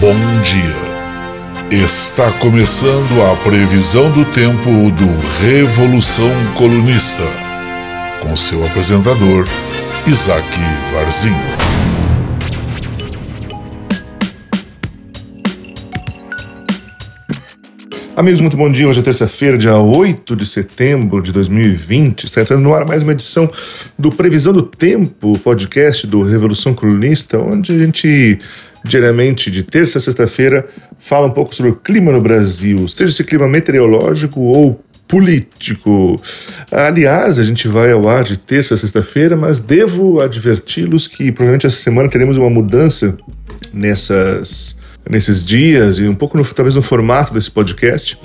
Bom dia. Está começando a previsão do tempo do Revolução Colunista, com seu apresentador, Isaac Varzinho. Amigos, muito bom dia. Hoje é terça-feira, dia 8 de setembro de 2020. Está entrando no ar mais uma edição do Previsão do Tempo, podcast do Revolução Colunista, onde a gente diariamente, de terça a sexta-feira, fala um pouco sobre o clima no Brasil, seja esse clima meteorológico ou político. Aliás, a gente vai ao ar de terça a sexta-feira, mas devo adverti-los que provavelmente essa semana teremos uma mudança nessas, nesses dias e um pouco no, talvez no formato desse podcast.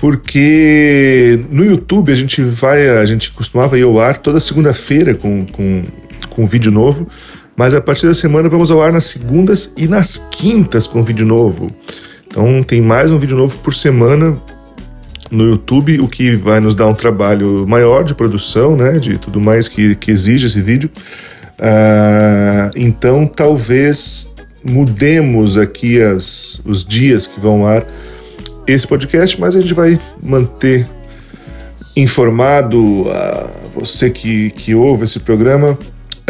Porque no YouTube a gente vai, a gente costumava ir ao ar toda segunda-feira com, com, com um vídeo novo. Mas a partir da semana vamos ao ar nas segundas e nas quintas com vídeo novo. Então tem mais um vídeo novo por semana no YouTube, o que vai nos dar um trabalho maior de produção, né? De tudo mais que, que exige esse vídeo. Uh, então talvez mudemos aqui as, os dias que vão ao ar esse podcast, mas a gente vai manter informado a você que, que ouve esse programa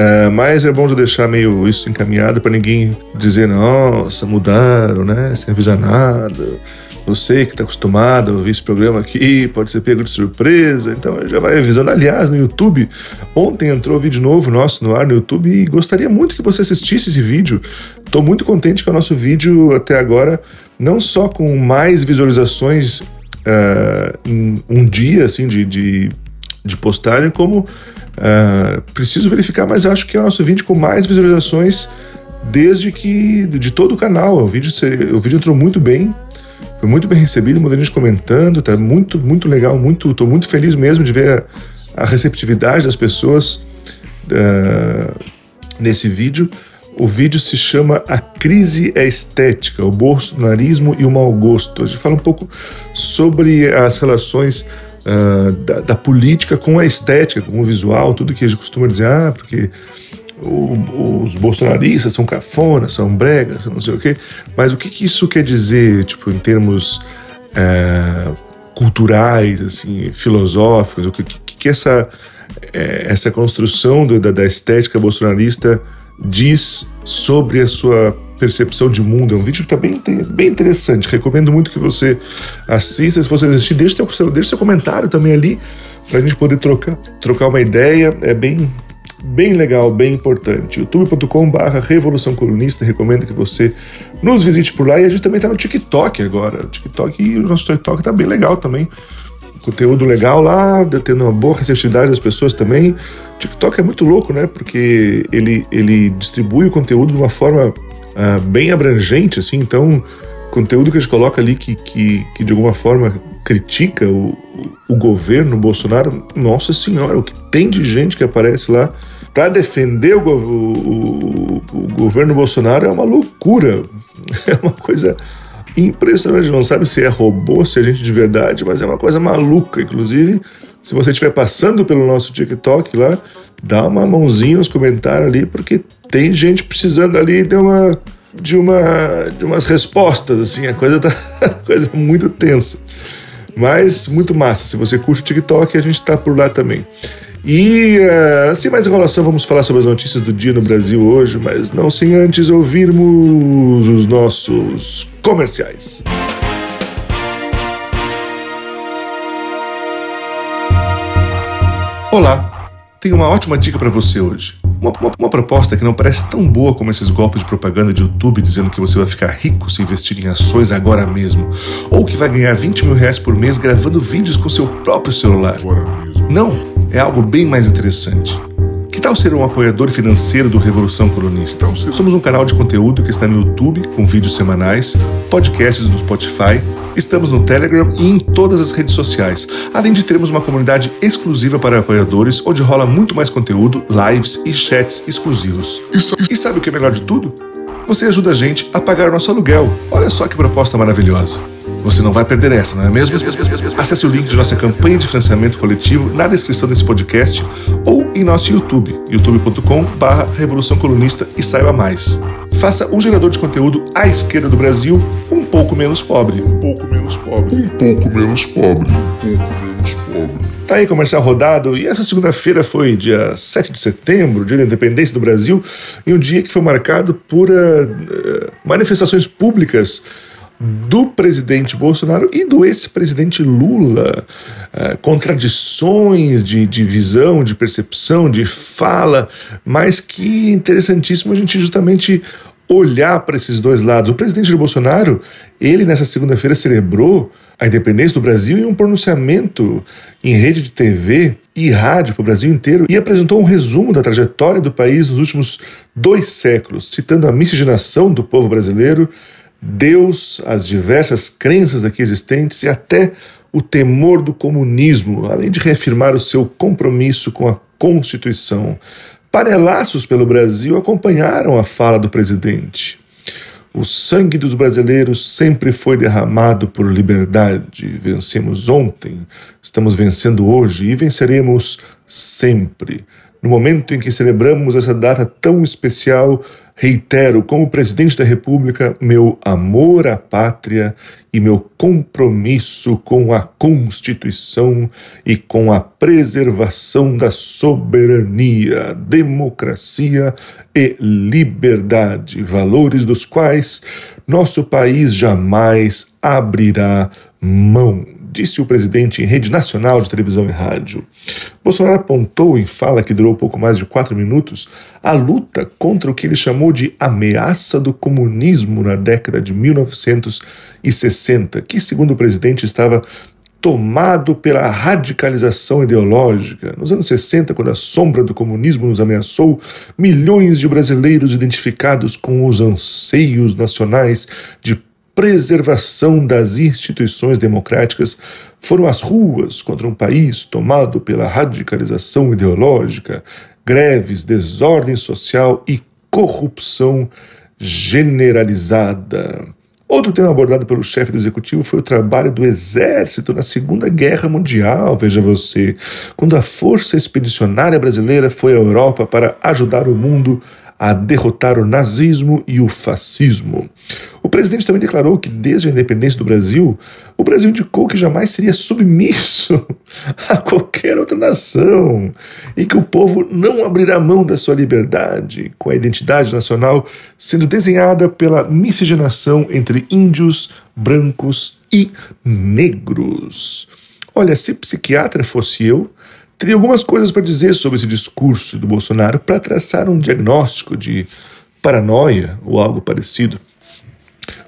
é, mas é bom já deixar meio isso encaminhado para ninguém dizer, nossa, mudaram, né? Sem avisar nada. Você que está acostumado a ouvir esse programa aqui, pode ser pego de surpresa. Então já vai avisando. Aliás, no YouTube, ontem entrou vídeo novo nosso no ar no YouTube e gostaria muito que você assistisse esse vídeo. Estou muito contente com o nosso vídeo até agora, não só com mais visualizações uh, um dia assim de, de, de postagem, como Uh, preciso verificar, mas acho que é o nosso vídeo com mais visualizações desde que de todo o canal. O vídeo, o vídeo entrou muito bem, foi muito bem recebido, muita gente comentando, tá muito, muito legal, muito, tô muito feliz mesmo de ver a, a receptividade das pessoas uh, nesse vídeo. O vídeo se chama A Crise é Estética, o bolsonarismo e o mau gosto. A gente fala um pouco sobre as relações uh, da, da, política com a estética, com o visual, tudo que a gente costuma dizer, ah, porque o, os bolsonaristas são cafonas, são bregas, não sei o quê. Mas o que, que isso quer dizer, tipo, em termos uh, culturais, assim, filosóficos? O que, que, que essa, é, essa construção da, da estética bolsonarista diz sobre a sua percepção de mundo. É um vídeo que está bem, bem interessante. Recomendo muito que você assista. Se você assistir, deixe seu, seu comentário também ali para a gente poder trocar, trocar uma ideia. É bem, bem legal, bem importante. youtube.com/barra Revolução Colunista. Recomendo que você nos visite por lá. E a gente também está no TikTok agora. O TikTok e o nosso TikTok está bem legal também. Conteúdo legal lá, tendo uma boa receptividade das pessoas também. O TikTok é muito louco, né? Porque ele, ele distribui o conteúdo de uma forma uh, bem abrangente, assim, então conteúdo que a gente coloca ali que, que, que de alguma forma critica o, o governo Bolsonaro, nossa senhora, o que tem de gente que aparece lá para defender o, o, o, governo Bolsonaro é uma loucura, é uma coisa impressionante, não sabe se é robô, se é gente de verdade, mas é uma coisa maluca, inclusive, se você estiver passando pelo nosso TikTok lá, dá uma mãozinha nos comentários ali, porque tem gente precisando ali de uma de uma de umas respostas assim, a coisa tá coisa é muito tensa. Mas muito massa. Se você curte o TikTok, a gente está por lá também. E uh, sem mais enrolação, vamos falar sobre as notícias do dia no Brasil hoje, mas não sem antes ouvirmos os nossos comerciais. Olá! Tenho uma ótima dica para você hoje. Uma, uma, uma, proposta que não parece tão boa como esses golpes de propaganda de YouTube dizendo que você vai ficar rico se investir em ações agora mesmo, ou que vai ganhar 20 mil reais por mês gravando vídeos com seu próprio celular. Não, é algo bem mais interessante. Que tal ser um apoiador financeiro do Revolução Colunista? Somos um canal de conteúdo que está no YouTube, com vídeos semanais, podcasts no Spotify, estamos no Telegram e em todas as redes sociais, além de termos uma comunidade exclusiva para apoiadores, onde rola muito mais conteúdo, lives e chats exclusivos. E sabe o que é melhor de tudo? Você ajuda a gente a pagar o nosso aluguel. Olha só que proposta maravilhosa. Você não vai perder essa, não é mesmo? Acesse o link de nossa campanha de financiamento coletivo na descrição desse podcast ou em nosso YouTube, youtube.com/revolução colunista e saiba mais. Faça um gerador de conteúdo à esquerda do Brasil um pouco menos pobre. Um pouco menos pobre. Um pouco menos pobre. Um pouco menos pobre. Tá aí comercial rodado e essa segunda-feira foi dia 7 de setembro, dia da independência do Brasil, e um dia que foi marcado por uh, manifestações públicas do presidente Bolsonaro e do ex-presidente Lula. Uh, contradições de, de visão, de percepção, de fala, mas que interessantíssimo a gente justamente olhar para esses dois lados. O presidente Bolsonaro, ele nessa segunda-feira celebrou a independência do Brasil em um pronunciamento em rede de TV e rádio para o Brasil inteiro e apresentou um resumo da trajetória do país nos últimos dois séculos, citando a miscigenação do povo brasileiro Deus, as diversas crenças aqui existentes e até o temor do comunismo, além de reafirmar o seu compromisso com a Constituição. Panelaços pelo Brasil acompanharam a fala do presidente. O sangue dos brasileiros sempre foi derramado por liberdade. Vencemos ontem, estamos vencendo hoje e venceremos sempre. No momento em que celebramos essa data tão especial, reitero, como presidente da República, meu amor à pátria e meu compromisso com a Constituição e com a preservação da soberania, democracia e liberdade, valores dos quais nosso país jamais abrirá mão disse o presidente em rede nacional de televisão e rádio. Bolsonaro apontou em fala que durou pouco mais de quatro minutos a luta contra o que ele chamou de ameaça do comunismo na década de 1960, que, segundo o presidente, estava tomado pela radicalização ideológica. Nos anos 60, quando a sombra do comunismo nos ameaçou, milhões de brasileiros identificados com os anseios nacionais de preservação das instituições democráticas foram às ruas contra um país tomado pela radicalização ideológica, greves, desordem social e corrupção generalizada. Outro tema abordado pelo chefe do executivo foi o trabalho do exército na Segunda Guerra Mundial, veja você, quando a Força Expedicionária Brasileira foi à Europa para ajudar o mundo a derrotar o nazismo e o fascismo. O presidente também declarou que, desde a independência do Brasil, o Brasil indicou que jamais seria submisso a qualquer outra nação e que o povo não abrirá mão da sua liberdade, com a identidade nacional sendo desenhada pela miscigenação entre índios, brancos e negros. Olha, se psiquiatra fosse eu, Teria algumas coisas para dizer sobre esse discurso do Bolsonaro para traçar um diagnóstico de paranoia ou algo parecido.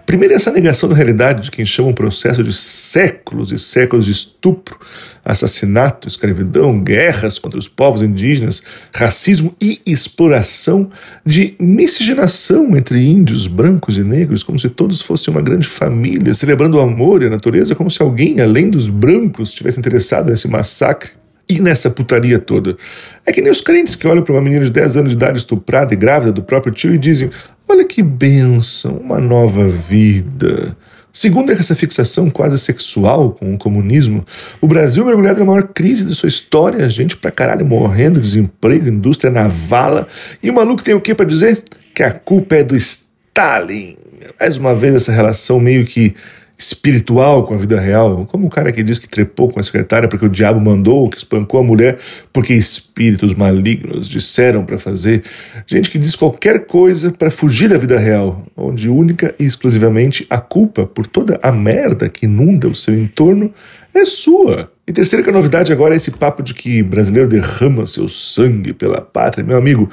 Primeiro, essa negação da realidade de quem chama um processo de séculos e séculos de estupro, assassinato, escravidão, guerras contra os povos indígenas, racismo e exploração de miscigenação entre índios, brancos e negros, como se todos fossem uma grande família, celebrando o amor e a natureza, como se alguém, além dos brancos, estivesse interessado nesse massacre e nessa putaria toda? É que nem os crentes que olham para uma menina de 10 anos de idade estuprada e grávida do próprio tio e dizem: Olha que bênção, uma nova vida. Segundo essa fixação quase sexual com o comunismo, o Brasil mergulhado na maior crise de sua história, gente pra caralho morrendo, desemprego, indústria na vala, e o maluco tem o que para dizer? Que a culpa é do Stalin. Mais uma vez essa relação meio que espiritual com a vida real, como o cara que diz que trepou com a secretária porque o diabo mandou, que espancou a mulher porque espíritos malignos disseram para fazer, gente que diz qualquer coisa para fugir da vida real, onde única e exclusivamente a culpa por toda a merda que inunda o seu entorno é sua. E terceira que a novidade agora é esse papo de que brasileiro derrama seu sangue pela pátria. Meu amigo,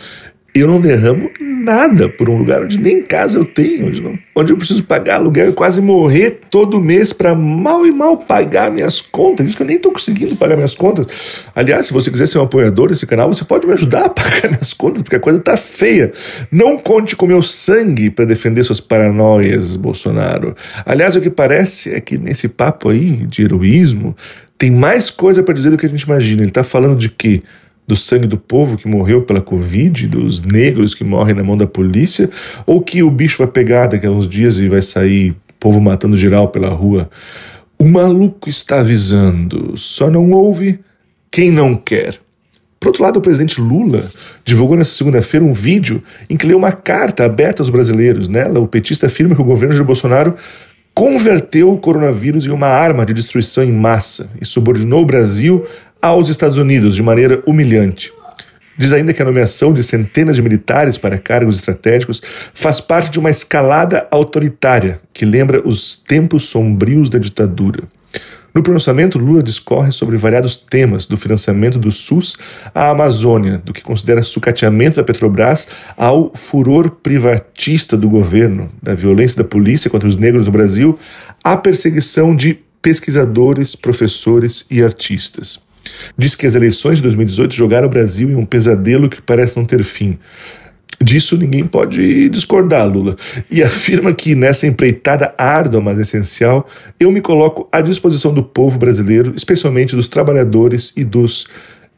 eu não derramo nada por um lugar onde nem casa eu tenho, onde, não, onde eu preciso pagar aluguel e quase morrer todo mês para mal e mal pagar minhas contas. Isso que eu nem estou conseguindo pagar minhas contas. Aliás, se você quiser ser um apoiador desse canal, você pode me ajudar a pagar minhas contas, porque a coisa tá feia. Não conte com meu sangue para defender suas paranoias, Bolsonaro. Aliás, o que parece é que nesse papo aí de heroísmo tem mais coisa para dizer do que a gente imagina. Ele está falando de que do sangue do povo que morreu pela Covid, dos negros que morrem na mão da polícia, ou que o bicho vai pegar daqui a uns dias e vai sair povo matando geral pela rua. O maluco está avisando, só não ouve quem não quer. Por outro lado, o presidente Lula divulgou nesta segunda-feira um vídeo em que leu uma carta aberta aos brasileiros. Nela, o petista afirma que o governo de Bolsonaro converteu o coronavírus em uma arma de destruição em massa e subordinou o Brasil aos Estados Unidos de maneira humilhante. Diz ainda que a nomeação de centenas de militares para cargos estratégicos faz parte de uma escalada autoritária que lembra os tempos sombrios da ditadura. No pronunciamento, Lula discorre sobre variados temas, do financiamento do SUS à Amazônia, do que considera sucateamento da Petrobras ao furor privatista do governo, da violência da polícia contra os negros no Brasil, à perseguição de pesquisadores, professores e artistas. Diz que as eleições de 2018 jogaram o Brasil em um pesadelo que parece não ter fim. Disso ninguém pode discordar, Lula. E afirma que nessa empreitada árdua, mas essencial, eu me coloco à disposição do povo brasileiro, especialmente dos trabalhadores e dos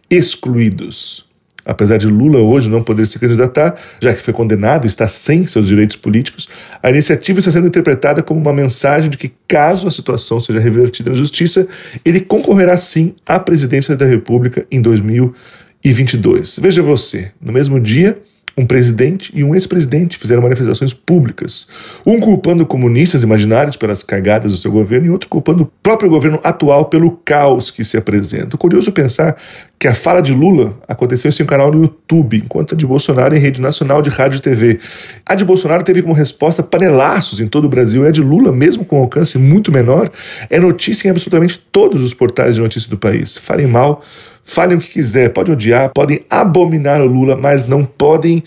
excluídos. Apesar de Lula hoje não poder se candidatar, já que foi condenado e está sem seus direitos políticos, a iniciativa está sendo interpretada como uma mensagem de que, caso a situação seja revertida na justiça, ele concorrerá sim à presidência da República em 2022. Veja você, no mesmo dia, um presidente e um ex-presidente fizeram manifestações públicas, um culpando comunistas imaginários pelas cagadas do seu governo e outro culpando o próprio governo atual pelo caos que se apresenta. Curioso pensar que a fala de Lula aconteceu em seu canal no YouTube, enquanto a de Bolsonaro em rede nacional de rádio e TV. A de Bolsonaro teve como resposta panelaços em todo o Brasil, e a de Lula, mesmo com alcance muito menor, é notícia em absolutamente todos os portais de notícia do país. Falem mal Falem o que quiser, pode odiar, podem abominar o Lula, mas não podem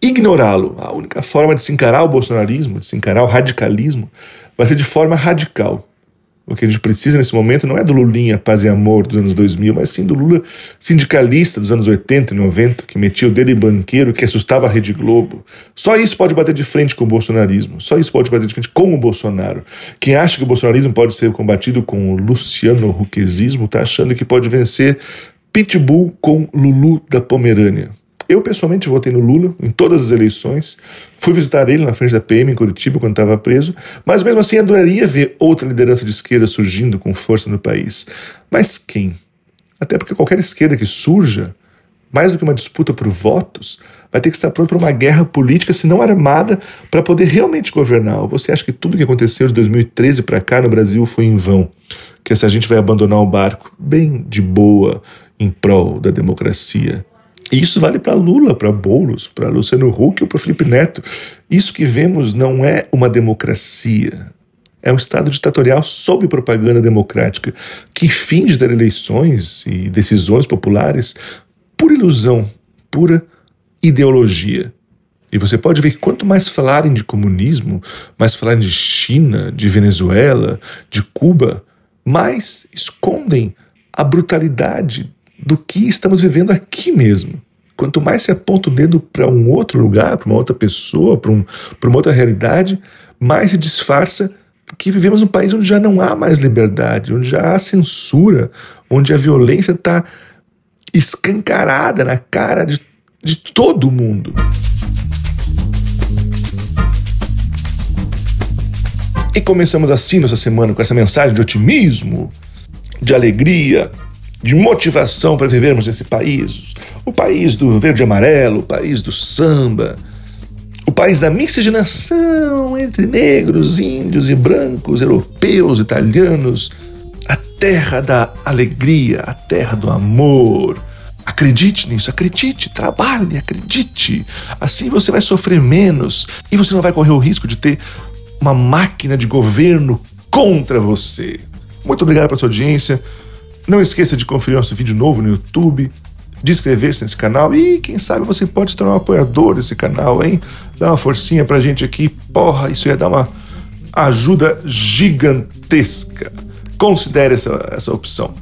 ignorá-lo. A única forma de se encarar o bolsonarismo, de se encarar o radicalismo, vai ser de forma radical. O que a gente precisa nesse momento não é do Lulinha paz e amor dos anos 2000, mas sim do Lula sindicalista dos anos 80 e 90, que metia o dedo em banqueiro, que assustava a Rede Globo. Só isso pode bater de frente com o bolsonarismo. Só isso pode bater de frente com o Bolsonaro. Quem acha que o bolsonarismo pode ser combatido com o Luciano Huquesismo está achando que pode vencer Pitbull com Lulu da Pomerânia. Eu pessoalmente votei no Lula em todas as eleições. Fui visitar ele na frente da PM em Curitiba quando estava preso, mas mesmo assim adoraria ver outra liderança de esquerda surgindo com força no país. Mas quem? Até porque qualquer esquerda que surja, mais do que uma disputa por votos, vai ter que estar pronto para uma guerra política, se não armada, para poder realmente governar. Você acha que tudo que aconteceu de 2013 para cá no Brasil foi em vão? Que essa gente vai abandonar o barco bem de boa, em prol da democracia. E isso vale para Lula, para Boulos, para Luciano Huck ou para Felipe Neto. Isso que vemos não é uma democracia. É um Estado ditatorial sob propaganda democrática, que finge dar eleições e decisões populares por ilusão, pura ideologia. E você pode ver que quanto mais falarem de comunismo, mais falarem de China, de Venezuela, de Cuba, mais escondem a brutalidade do que estamos vivendo aqui mesmo. Quanto mais se aponta o dedo para um outro lugar, para uma outra pessoa, para um, uma outra realidade, mais se disfarça que vivemos num país onde já não há mais liberdade, onde já há censura, onde a violência está escancarada na cara de, de todo mundo. E começamos assim nossa semana com essa mensagem de otimismo, de alegria, de motivação para vivermos nesse país. O país do verde e amarelo, o país do samba, o país da miscigenação entre negros, índios e brancos, europeus, italianos, a terra da alegria, a terra do amor. Acredite nisso, acredite, trabalhe, acredite. Assim você vai sofrer menos e você não vai correr o risco de ter uma máquina de governo contra você. Muito obrigado pela sua audiência. Não esqueça de conferir nosso vídeo novo no YouTube, de inscrever-se nesse canal e quem sabe você pode se tornar um apoiador desse canal, hein? Dá uma forcinha pra gente aqui. Porra, isso ia dar uma ajuda gigantesca. Considere essa, essa opção.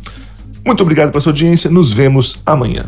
Muito obrigado pela sua audiência. Nos vemos amanhã.